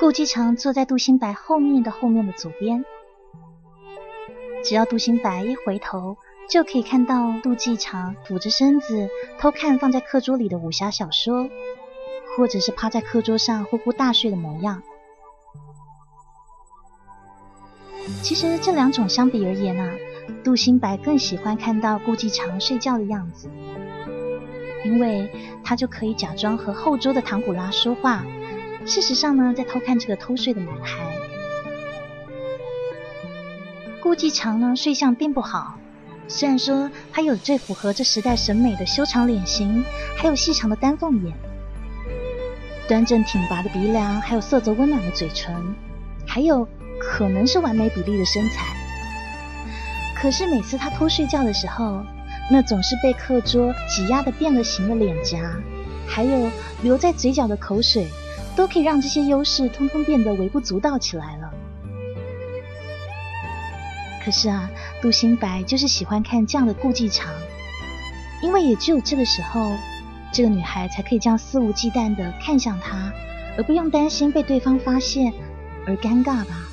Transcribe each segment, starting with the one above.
顾继长坐在杜新白后面的后面的左边，只要杜新白一回头，就可以看到杜继长俯着身子偷看放在课桌里的武侠小说，或者是趴在课桌上呼呼大睡的模样。其实这两种相比而言啊，杜新白更喜欢看到顾继长睡觉的样子，因为他就可以假装和后桌的唐古拉说话。事实上呢，在偷看这个偷睡的男孩。顾继长呢，睡相并不好。虽然说他有最符合这时代审美的修长脸型，还有细长的丹凤眼，端正挺拔的鼻梁，还有色泽温暖的嘴唇，还有可能是完美比例的身材。可是每次他偷睡觉的时候，那总是被课桌挤压的变了形的脸颊，还有留在嘴角的口水。都可以让这些优势通通变得微不足道起来了。可是啊，杜新白就是喜欢看这样的顾忌长，因为也只有这个时候，这个女孩才可以这样肆无忌惮的看向他，而不用担心被对方发现而尴尬吧。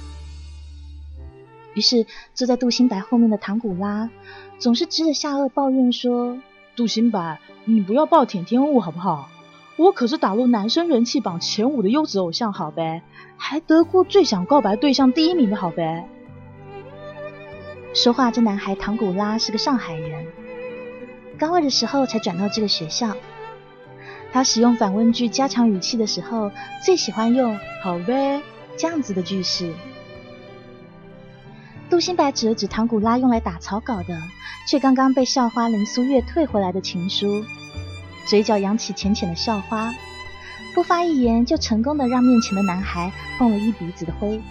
于是坐在杜新白后面的唐古拉，总是支着下颚抱怨说：“杜新白，你不要暴殄天物好不好？”我可是打入男生人气榜前五的优质偶像，好呗，还得过最想告白对象第一名的好呗。说话这男孩唐古拉是个上海人，高二的时候才转到这个学校。他使用反问句加强语气的时候，最喜欢用“好呗”这样子的句式。杜新白指了指唐古拉用来打草稿的，却刚刚被校花林苏月退回来的情书。嘴角扬起浅浅的笑花，不发一言就成功的让面前的男孩碰了一鼻子的灰。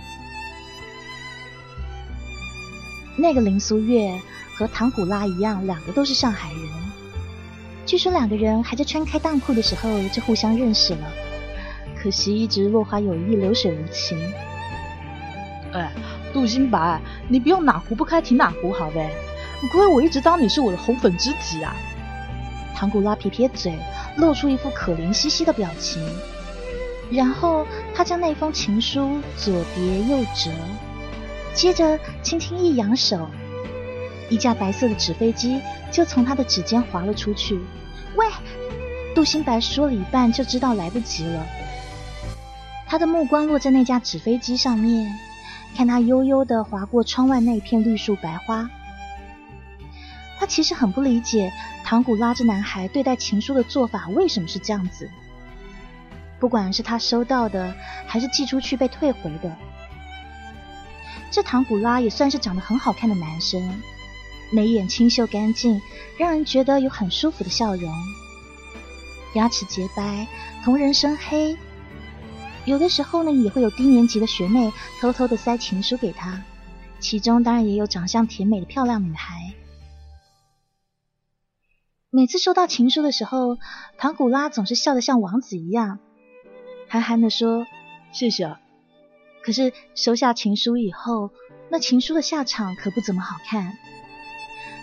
那个林苏月和唐古拉一样，两个都是上海人。据说两个人还在穿开裆裤的时候就互相认识了，可惜一直落花有意，流水无情。哎，杜新白，你不用哪壶不开提哪壶好呗？亏我一直当你是我的红粉知己啊！唐古拉撇撇嘴，露出一副可怜兮兮的表情，然后他将那封情书左叠右折，接着轻轻一扬手，一架白色的纸飞机就从他的指尖滑了出去。喂，杜新白说了一半就知道来不及了，他的目光落在那架纸飞机上面，看它悠悠的划过窗外那片绿树白花。他其实很不理解唐古拉这男孩对待情书的做法为什么是这样子。不管是他收到的，还是寄出去被退回的，这唐古拉也算是长得很好看的男生，眉眼清秀干净，让人觉得有很舒服的笑容，牙齿洁白，瞳仁深黑。有的时候呢，也会有低年级的学妹偷偷的塞情书给他，其中当然也有长相甜美的漂亮女孩。每次收到情书的时候，唐古拉总是笑得像王子一样，憨憨的说：“谢谢。”啊可是收下情书以后，那情书的下场可不怎么好看。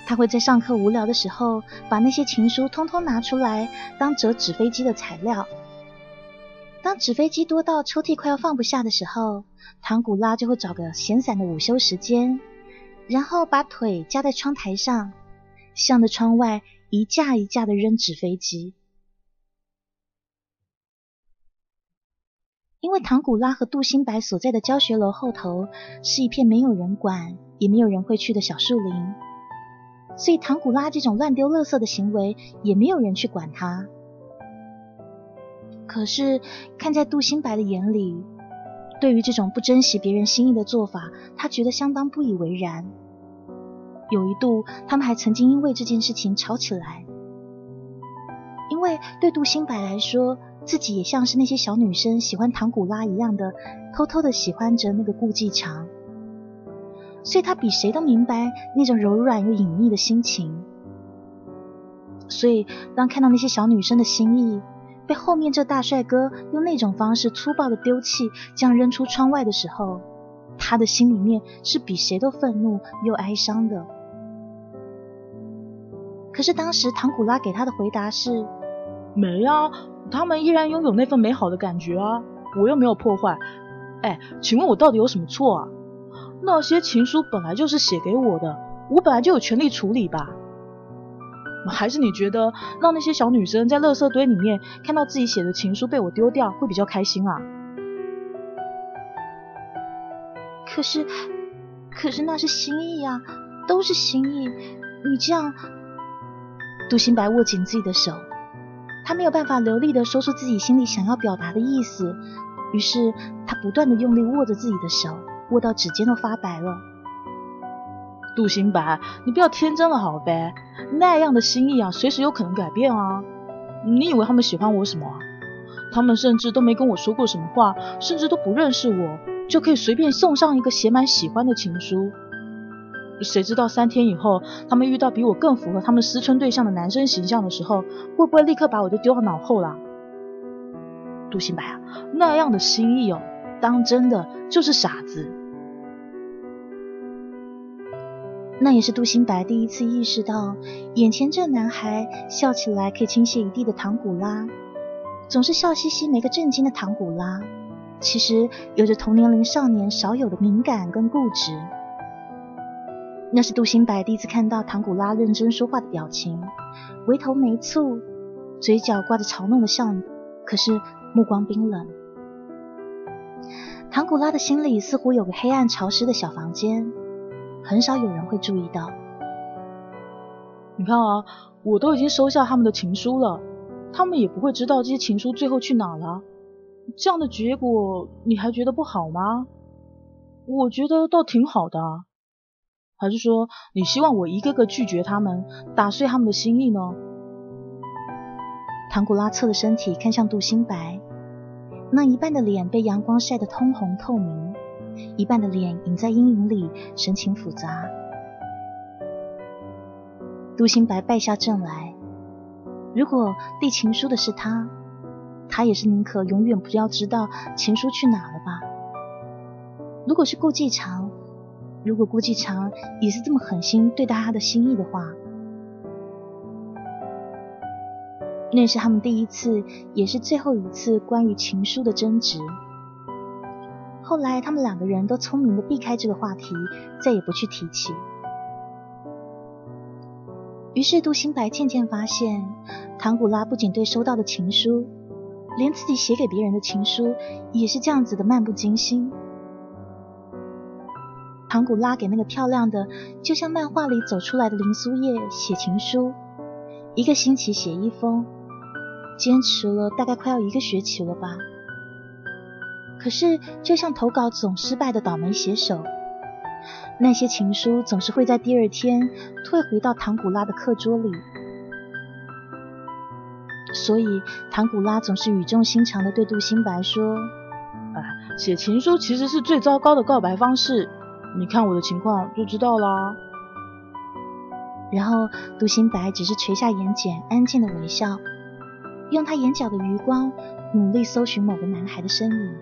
他会在上课无聊的时候，把那些情书通通拿出来当折纸飞机的材料。当纸飞机多到抽屉快要放不下的时候，唐古拉就会找个闲散的午休时间，然后把腿夹在窗台上，向着窗外。一架一架的扔纸飞机，因为唐古拉和杜新白所在的教学楼后头是一片没有人管也没有人会去的小树林，所以唐古拉这种乱丢垃圾的行为也没有人去管他。可是看在杜新白的眼里，对于这种不珍惜别人心意的做法，他觉得相当不以为然。有一度，他们还曾经因为这件事情吵起来。因为对杜新白来说，自己也像是那些小女生喜欢唐古拉一样的，偷偷的喜欢着那个顾继长，所以他比谁都明白那种柔软又隐秘的心情。所以，当看到那些小女生的心意被后面这大帅哥用那种方式粗暴的丢弃，这样扔出窗外的时候，他的心里面是比谁都愤怒又哀伤的。可是当时唐古拉给他的回答是：没啊，他们依然拥有那份美好的感觉啊，我又没有破坏，哎，请问我到底有什么错啊？那些情书本来就是写给我的，我本来就有权利处理吧？还是你觉得让那些小女生在垃圾堆里面看到自己写的情书被我丢掉会比较开心啊？可是，可是那是心意啊，都是心意。你这样，杜新白握紧自己的手，他没有办法流利的说出自己心里想要表达的意思，于是他不断的用力握着自己的手，握到指尖都发白了。杜新白，你不要天真了好呗，那样的心意啊，随时有可能改变啊。你以为他们喜欢我什么？他们甚至都没跟我说过什么话，甚至都不认识我，就可以随便送上一个写满喜欢的情书。谁知道三天以后，他们遇到比我更符合他们思春对象的男生形象的时候，会不会立刻把我就丢到脑后了？杜新白啊，那样的心意哦，当真的就是傻子。那也是杜新白第一次意识到，眼前这男孩笑起来可以倾泻一地的唐古拉，总是笑嘻嘻没个正经的唐古拉，其实有着同年龄少年少有的敏感跟固执。那是杜新白第一次看到唐古拉认真说话的表情，微头没蹙，嘴角挂着嘲弄的笑，可是目光冰冷。唐古拉的心里似乎有个黑暗潮湿的小房间。很少有人会注意到。你看啊，我都已经收下他们的情书了，他们也不会知道这些情书最后去哪了。这样的结果你还觉得不好吗？我觉得倒挺好的。还是说你希望我一个个拒绝他们，打碎他们的心意呢？唐古拉侧着身体看向杜新白，那一半的脸被阳光晒得通红透明。一半的脸隐在阴影里，神情复杂。杜新白败下阵来。如果递情书的是他，他也是宁可永远不要知道情书去哪了吧？如果是顾继长，如果顾继长也是这么狠心对待他的心意的话，那是他们第一次，也是最后一次关于情书的争执。后来，他们两个人都聪明的避开这个话题，再也不去提起。于是，杜新白渐渐发现，唐古拉不仅对收到的情书，连自己写给别人的情书也是这样子的漫不经心。唐古拉给那个漂亮的，就像漫画里走出来的林苏叶写情书，一个星期写一封，坚持了大概快要一个学期了吧。可是，就像投稿总失败的倒霉写手，那些情书总是会在第二天退回到唐古拉的课桌里。所以，唐古拉总是语重心长的对杜新白说：“啊，写情书其实是最糟糕的告白方式，你看我的情况就知道啦。”然后，杜新白只是垂下眼睑，安静的微笑，用他眼角的余光努力搜寻某个男孩的身影。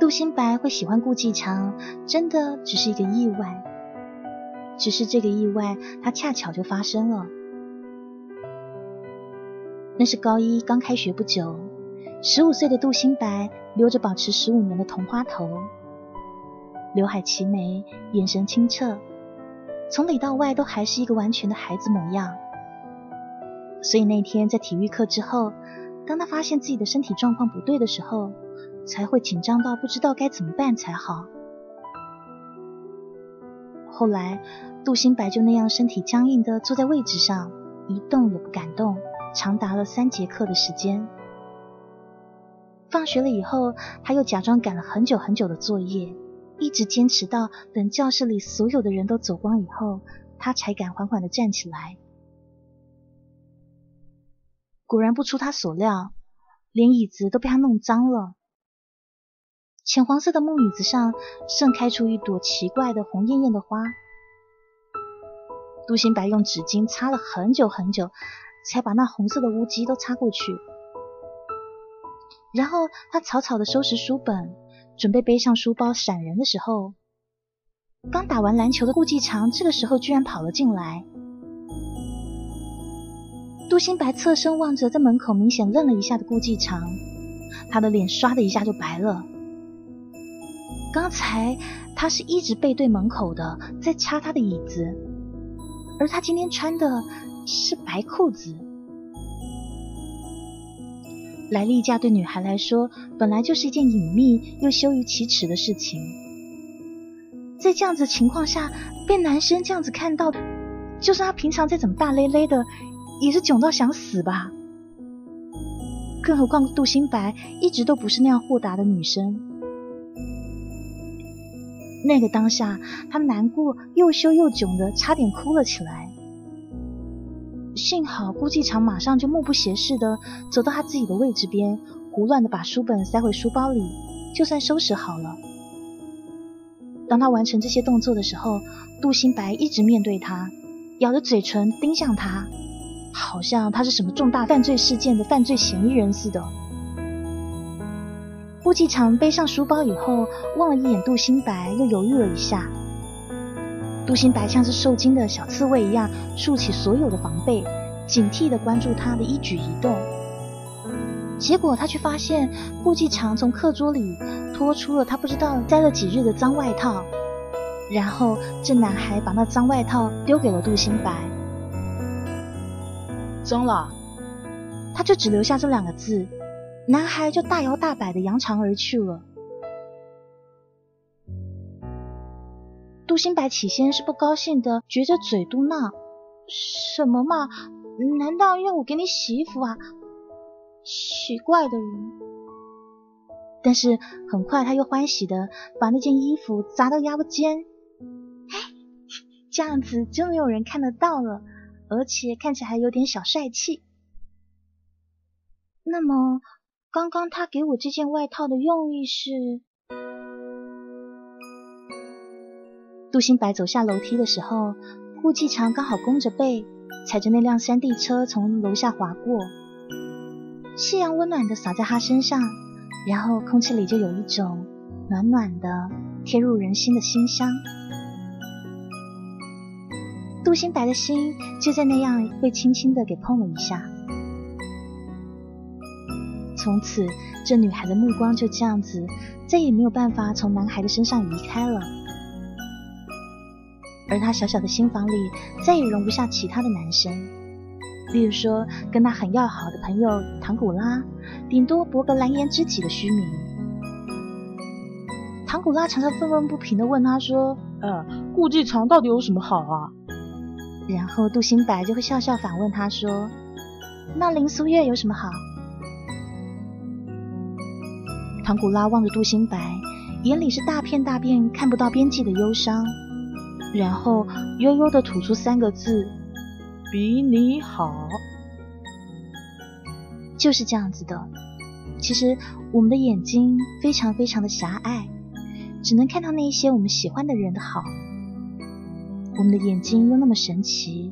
杜新白会喜欢顾继长，真的只是一个意外。只是这个意外，它恰巧就发生了。那是高一刚开学不久，十五岁的杜新白留着保持十五年的同花头，刘海齐眉，眼神清澈，从里到外都还是一个完全的孩子模样。所以那天在体育课之后，当他发现自己的身体状况不对的时候，才会紧张到不知道该怎么办才好。后来，杜新白就那样身体僵硬的坐在位置上，一动也不敢动，长达了三节课的时间。放学了以后，他又假装赶了很久很久的作业，一直坚持到等教室里所有的人都走光以后，他才敢缓缓的站起来。果然不出他所料，连椅子都被他弄脏了。浅黄色的木椅子上盛开出一朵奇怪的红艳艳的花。杜新白用纸巾擦了很久很久，才把那红色的污迹都擦过去。然后他草草的收拾书本，准备背上书包闪人的时候，刚打完篮球的顾继长这个时候居然跑了进来。杜新白侧身望着在门口明显愣了一下的顾继长，他的脸唰的一下就白了。刚才他是一直背对门口的，在掐他的椅子，而他今天穿的是白裤子。来例假对女孩来说本来就是一件隐秘又羞于启齿的事情，在这样子情况下被男生这样子看到，就算他平常再怎么大咧咧的，也是囧到想死吧。更何况杜新白一直都不是那样豁达的女生。那个当下，他难过又羞又囧的，差点哭了起来。幸好顾继长马上就目不斜视的走到他自己的位置边，胡乱的把书本塞回书包里，就算收拾好了。当他完成这些动作的时候，杜新白一直面对他，咬着嘴唇盯向他，好像他是什么重大犯罪事件的犯罪嫌疑人似的。顾继长背上书包以后，望了一眼杜新白，又犹豫了一下。杜新白像是受惊的小刺猬一样，竖起所有的防备，警惕的关注他的一举一动。结果他却发现，顾继长从课桌里拖出了他不知道摘了几日的脏外套，然后这男孩把那脏外套丢给了杜新白。脏了，他就只留下这两个字。男孩就大摇大摆的扬长而去了。杜新白起先是不高兴的，撅着嘴嘟囔：“什么嘛？难道要我给你洗衣服啊？奇怪的人。”但是很快他又欢喜的把那件衣服砸到腰间，哎，这样子就没有人看得到了，而且看起来还有点小帅气。那么。刚刚他给我这件外套的用意是，杜新白走下楼梯的时候，顾继长刚好弓着背，踩着那辆山地车从楼下滑过，夕阳温暖的洒在他身上，然后空气里就有一种暖暖的、贴入人心的馨香。杜新白的心就在那样被轻轻的给碰了一下。从此，这女孩的目光就这样子，再也没有办法从男孩的身上移开了。而她小小的心房里，再也容不下其他的男生。例如说，跟她很要好的朋友唐古拉，顶多博个蓝颜知己的虚名。唐古拉常常愤愤不平的问他说：“呃，顾继长到底有什么好啊？”然后杜新白就会笑笑反问他说：“那林苏月有什么好？”唐古拉望着杜兴白，眼里是大片大片看不到边际的忧伤，然后悠悠的吐出三个字：“比你好。”就是这样子的。其实我们的眼睛非常非常的狭隘，只能看到那一些我们喜欢的人的好。我们的眼睛又那么神奇。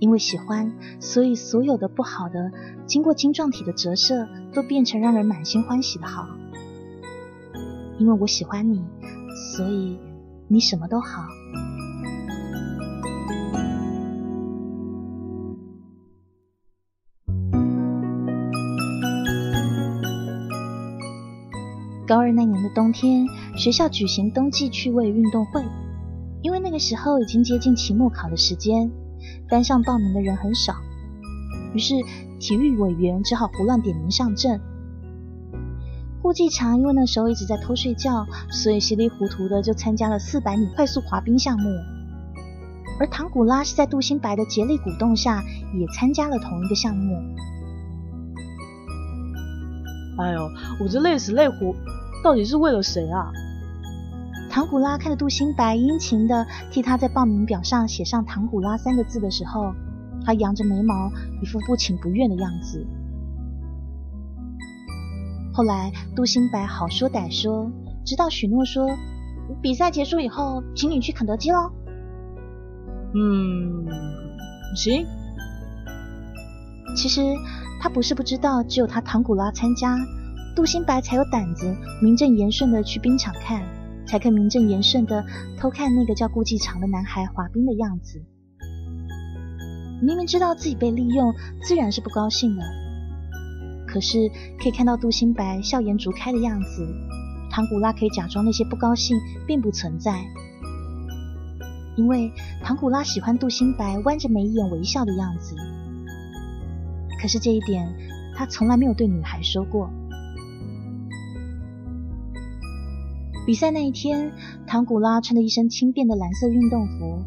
因为喜欢，所以所有的不好的，经过晶状体的折射，都变成让人满心欢喜的好。因为我喜欢你，所以你什么都好。高二那年的冬天，学校举行冬季趣味运动会，因为那个时候已经接近期末考的时间。班上报名的人很少，于是体育委员只好胡乱点名上阵。顾继长因为那时候一直在偷睡觉，所以稀里糊涂的就参加了四百米快速滑冰项目。而唐古拉是在杜新白的竭力鼓动下，也参加了同一个项目。哎呦，我这累死累活，到底是为了谁啊？唐古拉看着杜新白殷勤的替他在报名表上写上“唐古拉”三个字的时候，他扬着眉毛，一副不情不愿的样子。后来，杜新白好说歹说，直到许诺说：“比赛结束以后，请你去肯德基喽。”嗯，行。其实他不是不知道，只有他唐古拉参加，杜新白才有胆子名正言顺的去冰场看，才肯名正言顺的偷看那个叫顾继长的男孩滑冰的样子。明明知道自己被利用，自然是不高兴的。可是可以看到杜新白笑颜逐开的样子，唐古拉可以假装那些不高兴并不存在，因为唐古拉喜欢杜新白弯着眉眼微笑的样子。可是这一点，他从来没有对女孩说过。比赛那一天，唐古拉穿着一身轻便的蓝色运动服，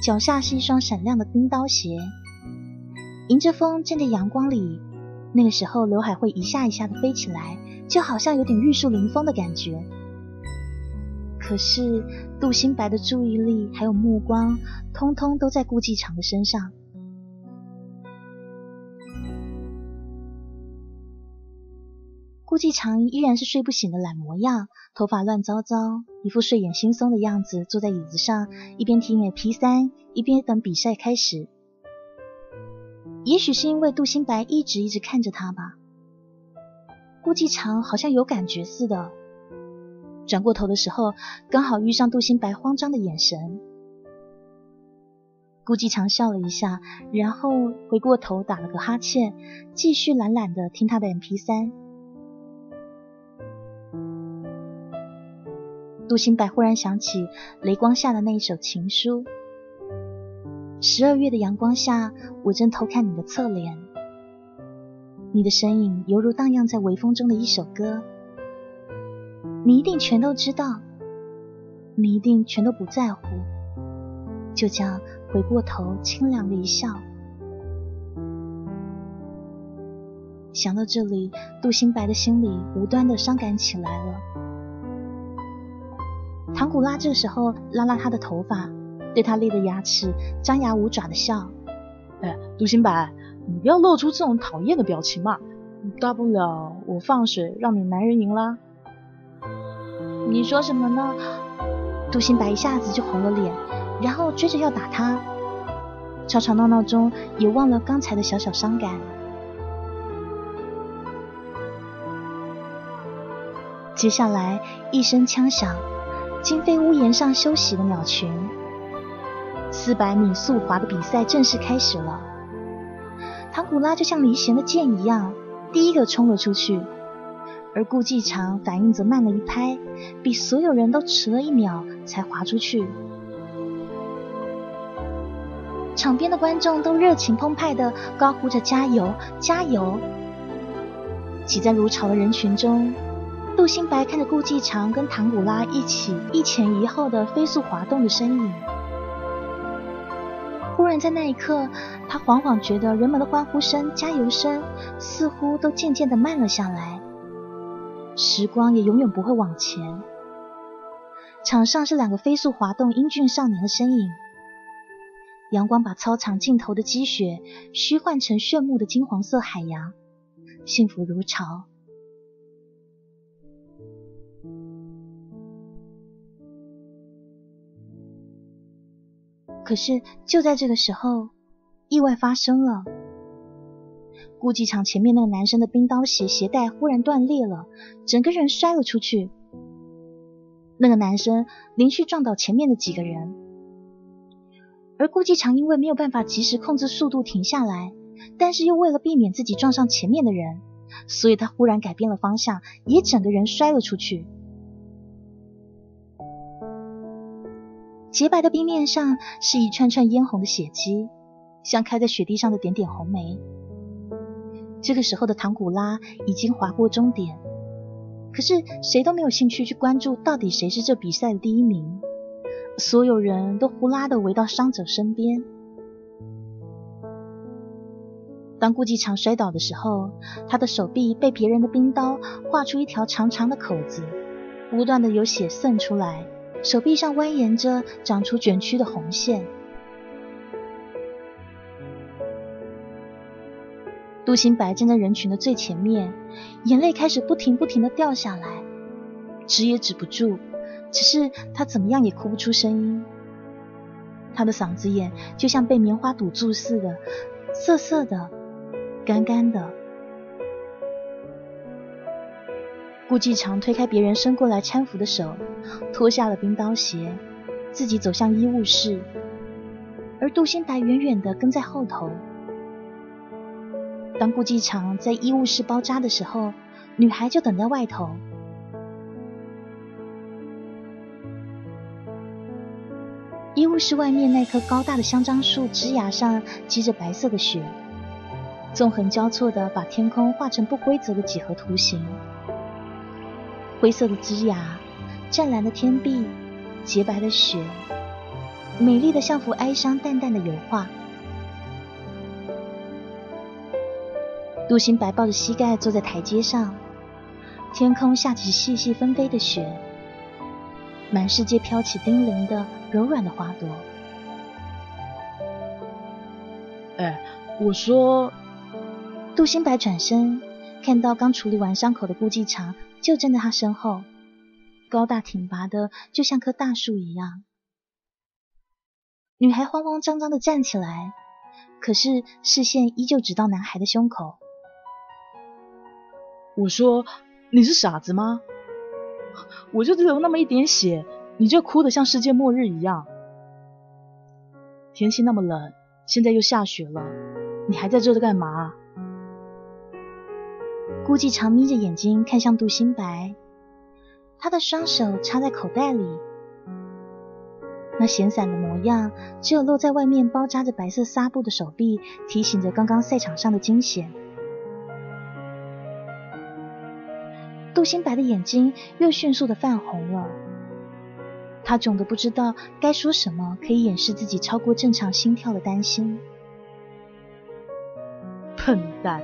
脚下是一双闪亮的冰刀鞋，迎着风站在阳光里。那个时候，刘海会一下一下的飞起来，就好像有点玉树临风的感觉。可是杜新白的注意力还有目光，通通都在顾继长的身上。顾继长依然是睡不醒的懒模样，头发乱糟糟，一副睡眼惺忪的样子，坐在椅子上，一边听 MP 三，一边等比赛开始。也许是因为杜新白一直一直看着他吧，顾继长好像有感觉似的，转过头的时候，刚好遇上杜新白慌张的眼神。顾继长笑了一下，然后回过头打了个哈欠，继续懒懒的听他的 M P 三。杜新白忽然想起雷光下的那一首情书。十二月的阳光下，我正偷看你的侧脸，你的身影犹如荡漾在微风中的一首歌。你一定全都知道，你一定全都不在乎，就这样回过头，清凉的一笑。想到这里，杜新白的心里无端的伤感起来了。唐古拉这时候拉拉他的头发。对他裂的牙齿张牙舞爪的笑，哎，杜新白，你不要露出这种讨厌的表情嘛！大不了我放水让你男人赢啦。你说什么呢？杜新白一下子就红了脸，然后追着要打他，吵吵闹闹中也忘了刚才的小小伤感。接下来一声枪响，金飞屋檐上休息的鸟群。四百米速滑的比赛正式开始了。唐古拉就像离弦的箭一样，第一个冲了出去，而顾继长反应则慢了一拍，比所有人都迟了一秒才滑出去。场边的观众都热情澎湃的高呼着“加油，加油！”挤在如潮的人群中，杜新白看着顾继长跟唐古拉一起一前一后的飞速滑动的身影。忽然在那一刻，他恍恍觉得人们的欢呼声、加油声似乎都渐渐的慢了下来，时光也永远不会往前。场上是两个飞速滑动英俊少年的身影，阳光把操场尽头的积雪虚幻成炫目的金黄色海洋，幸福如潮。可是就在这个时候，意外发生了。顾继场前面那个男生的冰刀鞋鞋带忽然断裂了，整个人摔了出去。那个男生连续撞倒前面的几个人，而顾继长因为没有办法及时控制速度停下来，但是又为了避免自己撞上前面的人，所以他忽然改变了方向，也整个人摔了出去。洁白的冰面上是一串串嫣红的血迹，像开在雪地上的点点红梅。这个时候的唐古拉已经划过终点，可是谁都没有兴趣去关注到底谁是这比赛的第一名。所有人都呼啦的围到伤者身边。当顾继长摔倒的时候，他的手臂被别人的冰刀划出一条长长的口子，不断的有血渗出来。手臂上蜿蜒着长出卷曲的红线。杜新白站在人群的最前面，眼泪开始不停不停的掉下来，止也止不住，只是他怎么样也哭不出声音。他的嗓子眼就像被棉花堵住似的，涩涩的，干干的。顾继常推开别人伸过来搀扶的手，脱下了冰刀鞋，自己走向医务室，而杜新白远远的跟在后头。当顾继常在医务室包扎的时候，女孩就等在外头。医务室外面那棵高大的香樟树枝芽上积着白色的雪，纵横交错的把天空画成不规则的几何图形。灰色的枝桠，湛蓝的天壁，洁白的雪，美丽的像幅哀伤淡淡的油画。杜新白抱着膝盖坐在台阶上，天空下起细细纷飞的雪，满世界飘起叮铃的柔软的花朵。哎，我说，杜新白转身看到刚处理完伤口的顾继长。就站在他身后，高大挺拔的，就像棵大树一样。女孩慌慌张张的站起来，可是视线依旧直到男孩的胸口。我说：“你是傻子吗？我就流那么一点血，你就哭得像世界末日一样？天气那么冷，现在又下雪了，你还在这干嘛？”顾继长眯着眼睛看向杜新白，他的双手插在口袋里，那闲散的模样，只有露在外面包扎着白色纱布的手臂，提醒着刚刚赛场上的惊险。杜新白的眼睛又迅速的泛红了，他肿得不知道该说什么可以掩饰自己超过正常心跳的担心。笨蛋。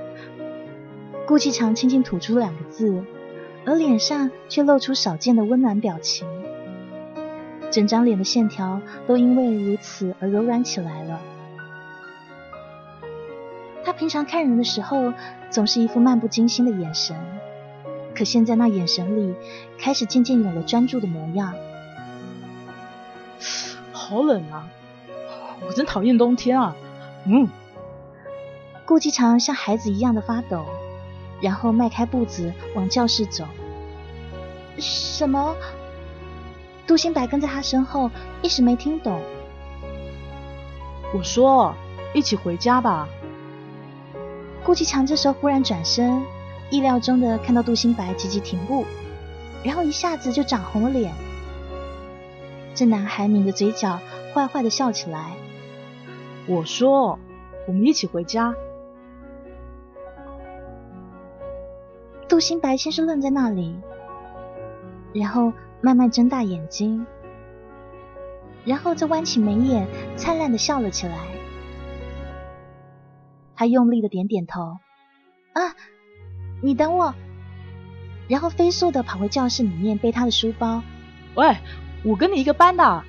顾继长轻轻吐出两个字，而脸上却露出少见的温暖表情，整张脸的线条都因为如此而柔软起来了。他平常看人的时候总是一副漫不经心的眼神，可现在那眼神里开始渐渐有了专注的模样。好冷啊！我真讨厌冬天啊！嗯。顾继长像孩子一样的发抖。然后迈开步子往教室走。什么？杜新白跟在他身后，一时没听懂。我说：“一起回家吧。”顾继强这时候忽然转身，意料中的看到杜新白急急停步，然后一下子就涨红了脸。这男孩抿着嘴角，坏坏的笑起来。我说：“我们一起回家。”杜新白先是愣在那里，然后慢慢睁大眼睛，然后再弯起眉眼，灿烂的笑了起来。他用力的点点头，啊，你等我。然后飞速的跑回教室里面，背他的书包。喂，我跟你一个班的。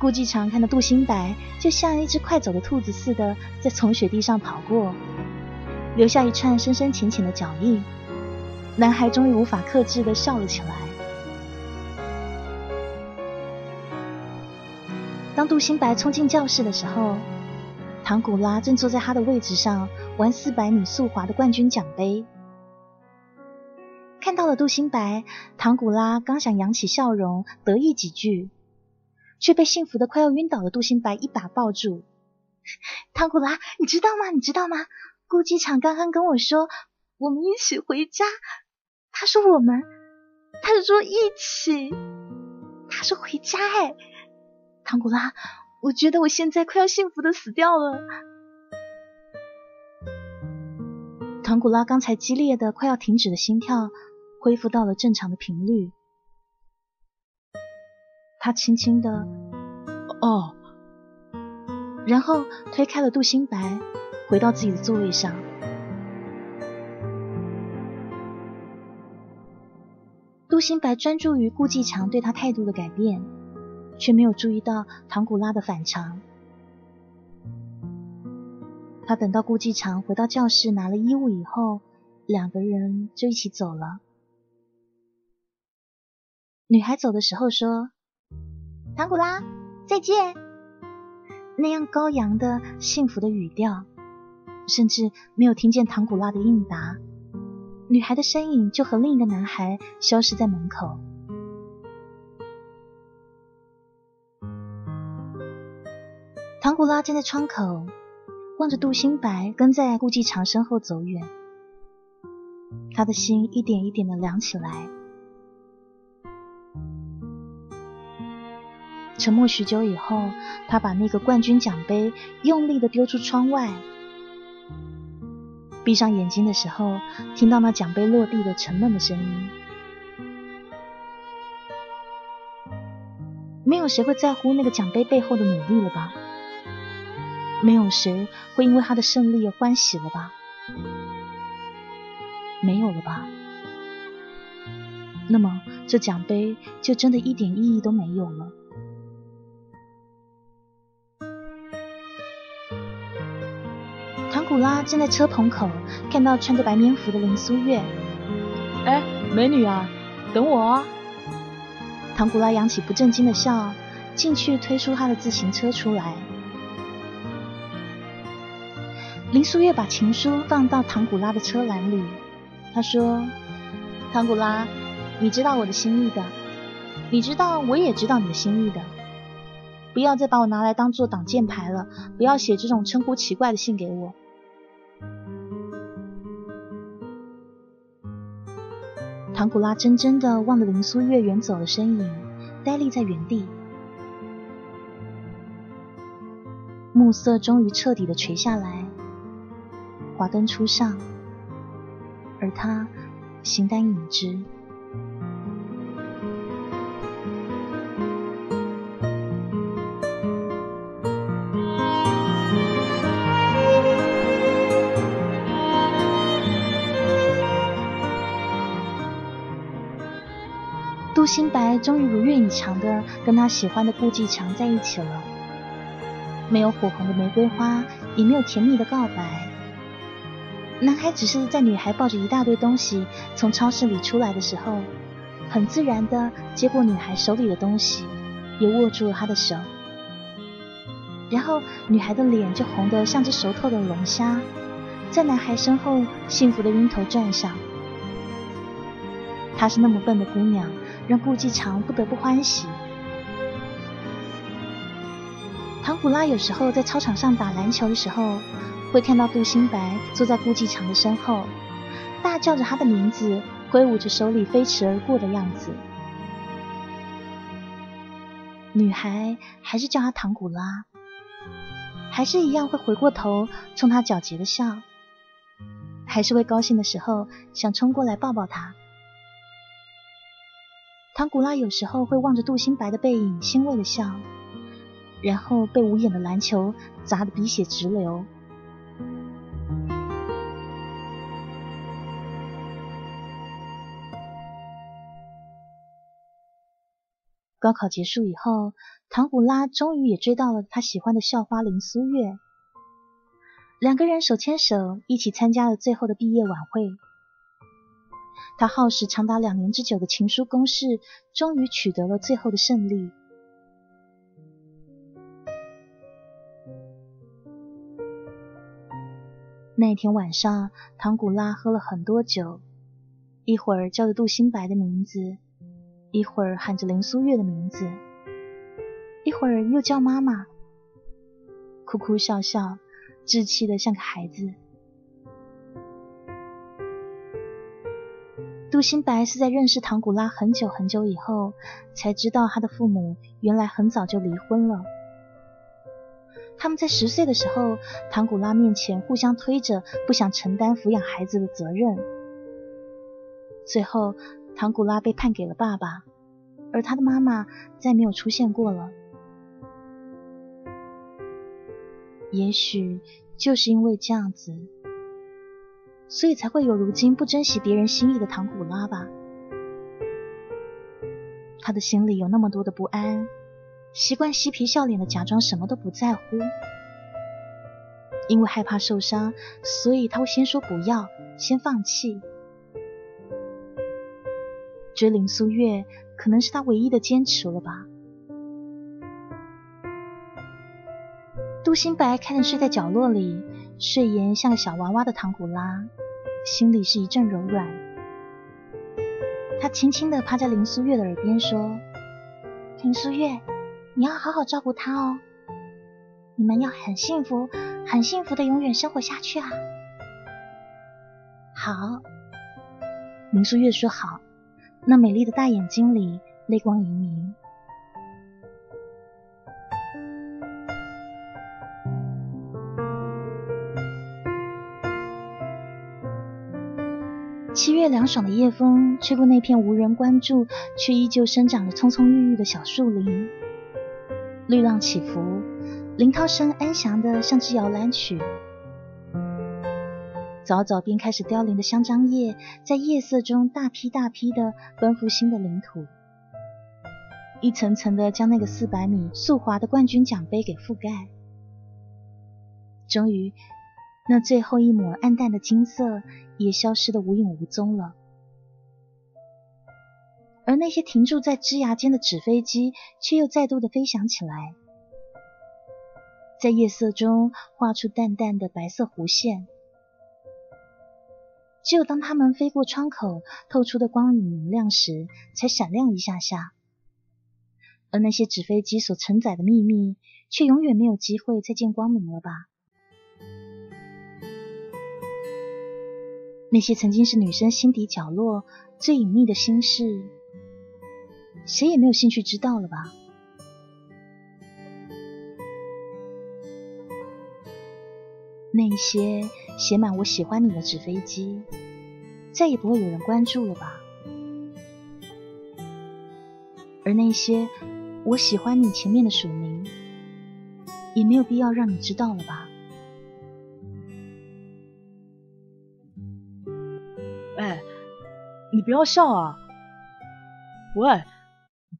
顾继常看到杜新白，就像一只快走的兔子似的，在从雪地上跑过。留下一串深深浅浅的脚印，男孩终于无法克制的笑了起来。当杜新白冲进教室的时候，唐古拉正坐在他的位置上玩四百米速滑的冠军奖杯。看到了杜新白，唐古拉刚想扬起笑容得意几句，却被幸福的快要晕倒的杜新白一把抱住。唐古拉，你知道吗？你知道吗？顾机场刚刚跟我说，我们一起回家。他说我们，他是说一起，他说回家。哎，唐古拉，我觉得我现在快要幸福的死掉了。唐古拉刚才激烈的快要停止的心跳恢复到了正常的频率。他轻轻的，哦，然后推开了杜新白。回到自己的座位上，杜新白专注于顾继强对他态度的改变，却没有注意到唐古拉的反常。他等到顾继强回到教室拿了衣物以后，两个人就一起走了。女孩走的时候说：“唐古拉，再见。”那样高扬的幸福的语调。甚至没有听见唐古拉的应答，女孩的身影就和另一个男孩消失在门口。唐古拉站在窗口，望着杜新白跟在顾继长身后走远，他的心一点一点的凉起来。沉默许久以后，他把那个冠军奖杯用力的丢出窗外。闭上眼睛的时候，听到那奖杯落地的沉闷的声音。没有谁会在乎那个奖杯背后的努力了吧？没有谁会因为他的胜利而欢喜了吧？没有了吧？那么这奖杯就真的一点意义都没有了。古拉站在车棚口，看到穿着白棉服的林苏月。哎，美女啊，等我啊！唐古拉扬起不正经的笑，进去推出他的自行车出来。林苏月把情书放到唐古拉的车篮里，她说：“唐古拉，你知道我的心意的，你知道我也知道你的心意的。不要再把我拿来当做挡箭牌了，不要写这种称呼奇怪的信给我。”唐古拉真真的望着林苏月远走的身影，呆立在原地。暮色终于彻底的垂下来。华灯初上，而他形单影只。杜新白终于如愿以偿的跟他喜欢的顾继强在一起了，没有火红的玫瑰花，也没有甜蜜的告白。男孩只是在女孩抱着一大堆东西从超市里出来的时候，很自然的接过女孩手里的东西，也握住了她的手。然后女孩的脸就红得像只熟透的龙虾，在男孩身后幸福的晕头转向。她是那么笨的姑娘，让顾继长不得不欢喜。唐古拉有时候在操场上打篮球的时候。会看到杜新白坐在顾继长的身后，大叫着他的名字，挥舞着手里飞驰而过的样子。女孩还是叫他唐古拉，还是一样会回过头冲他皎洁的笑，还是会高兴的时候想冲过来抱抱他。唐古拉有时候会望着杜新白的背影欣慰的笑，然后被无眼的篮球砸得鼻血直流。高考结束以后，唐古拉终于也追到了他喜欢的校花林苏月，两个人手牵手一起参加了最后的毕业晚会。他耗时长达两年之久的情书攻势，终于取得了最后的胜利。那天晚上，唐古拉喝了很多酒，一会儿叫着杜新白的名字。一会儿喊着林苏月的名字，一会儿又叫妈妈，哭哭笑笑，稚气的像个孩子。杜新白是在认识唐古拉很久很久以后，才知道他的父母原来很早就离婚了。他们在十岁的时候，唐古拉面前互相推着，不想承担抚养孩子的责任，最后。唐古拉被判给了爸爸，而他的妈妈再没有出现过了。也许就是因为这样子，所以才会有如今不珍惜别人心意的唐古拉吧。他的心里有那么多的不安，习惯嬉皮笑脸的假装什么都不在乎。因为害怕受伤，所以他会先说不要，先放弃。追林苏月可能是他唯一的坚持了吧。杜新白看着睡在角落里、睡颜像个小娃娃的唐古拉，心里是一阵柔软。他轻轻地趴在林苏月的耳边说：“林苏月，你要好好照顾他哦，你们要很幸福、很幸福的永远生活下去啊！”好，林苏月说：“好。”那美丽的大眼睛里泪光盈盈。七月凉爽的夜风吹过那片无人关注却依旧生长着葱葱郁郁的小树林，绿浪起伏，林涛声安详的像支摇篮曲。早早便开始凋零的香樟叶，在夜色中大批大批的奔赴新的领土，一层层的将那个四百米速滑的冠军奖杯给覆盖。终于。那最后一抹暗淡的金色也消失得无影无踪了，而那些停驻在枝桠间的纸飞机却又再度的飞翔起来，在夜色中画出淡淡的白色弧线。只有当它们飞过窗口透出的光影明亮时，才闪亮一下下。而那些纸飞机所承载的秘密，却永远没有机会再见光明了吧？那些曾经是女生心底角落最隐秘的心事，谁也没有兴趣知道了吧？那些写满“我喜欢你”的纸飞机，再也不会有人关注了吧？而那些“我喜欢你”前面的署名，也没有必要让你知道了吧？不要笑啊！喂，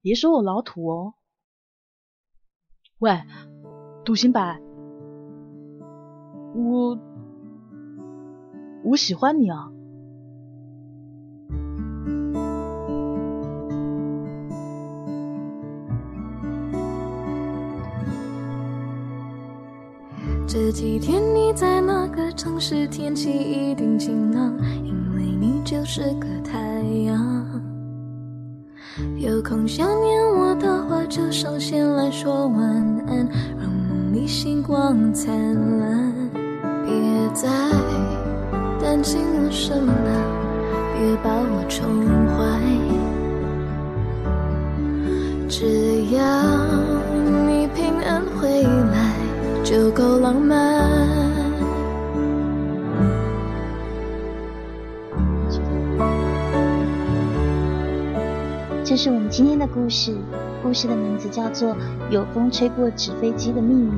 别说我老土哦。喂，杜新白，我我喜欢你啊。这几天你在哪个城市？天气一定晴朗，你就是个太阳。有空想念我的话，就上线来说晚安，让梦里星光灿烂。别再担心我什么，别把我宠坏，只要你平安回来。就够浪漫。这是我们今天的故事，故事的名字叫做《有风吹过纸飞机的秘密》。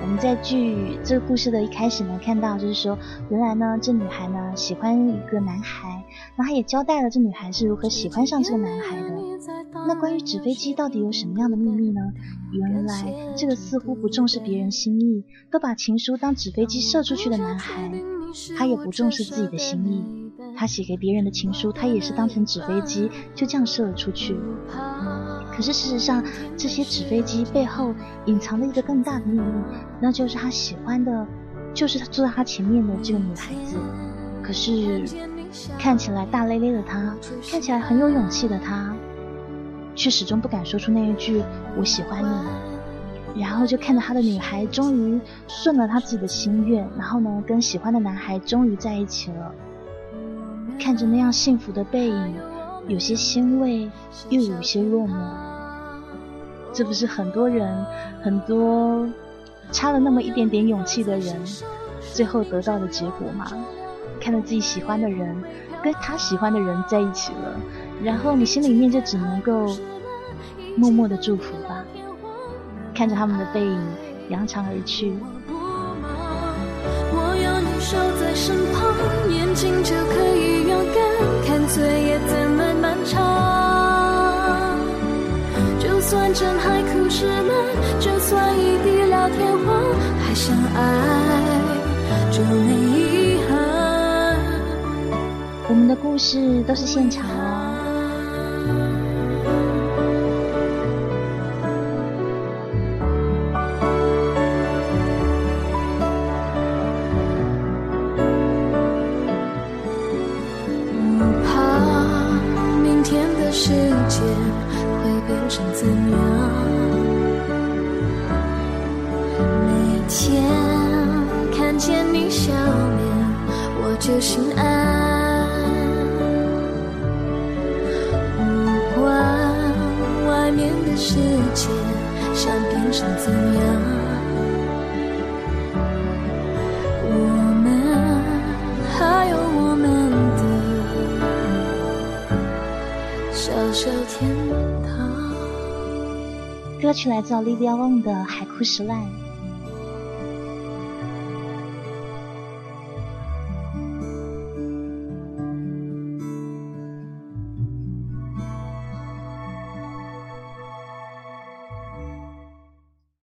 我们在剧这个故事的一开始呢，看到就是说，原来呢，这女孩呢喜欢一个男孩，那他也交代了这女孩是如何喜欢上这个男孩的。那关于纸飞机到底有什么样的秘密呢？原来这个似乎不重视别人心意，都把情书当纸飞机射出去的男孩，他也不重视自己的心意。他写给别人的情书，他也是当成纸飞机就这样射了出去。可是事实上，这些纸飞机背后隐藏了一个更大的秘密，那就是他喜欢的，就是坐在他前面的这个女孩子。可是看起来大咧咧的他，看起来很有勇气的他。却始终不敢说出那一句“我喜欢你”，然后就看着他的女孩终于顺了他自己的心愿，然后呢，跟喜欢的男孩终于在一起了。看着那样幸福的背影，有些欣慰，又有些落寞。这不是很多人，很多差了那么一点点勇气的人，最后得到的结果吗？看着自己喜欢的人跟他喜欢的人在一起了。然后你心里面就只能够默默的祝福吧，看着他们的背影扬长而去。我有你守在身旁，眼睛就可以勇敢看岁月怎么漫长。就算真海枯石烂，就算一地老天荒，还想爱就没遗憾。我们的故事都是现场到 Livia Wong 的《海枯石烂》。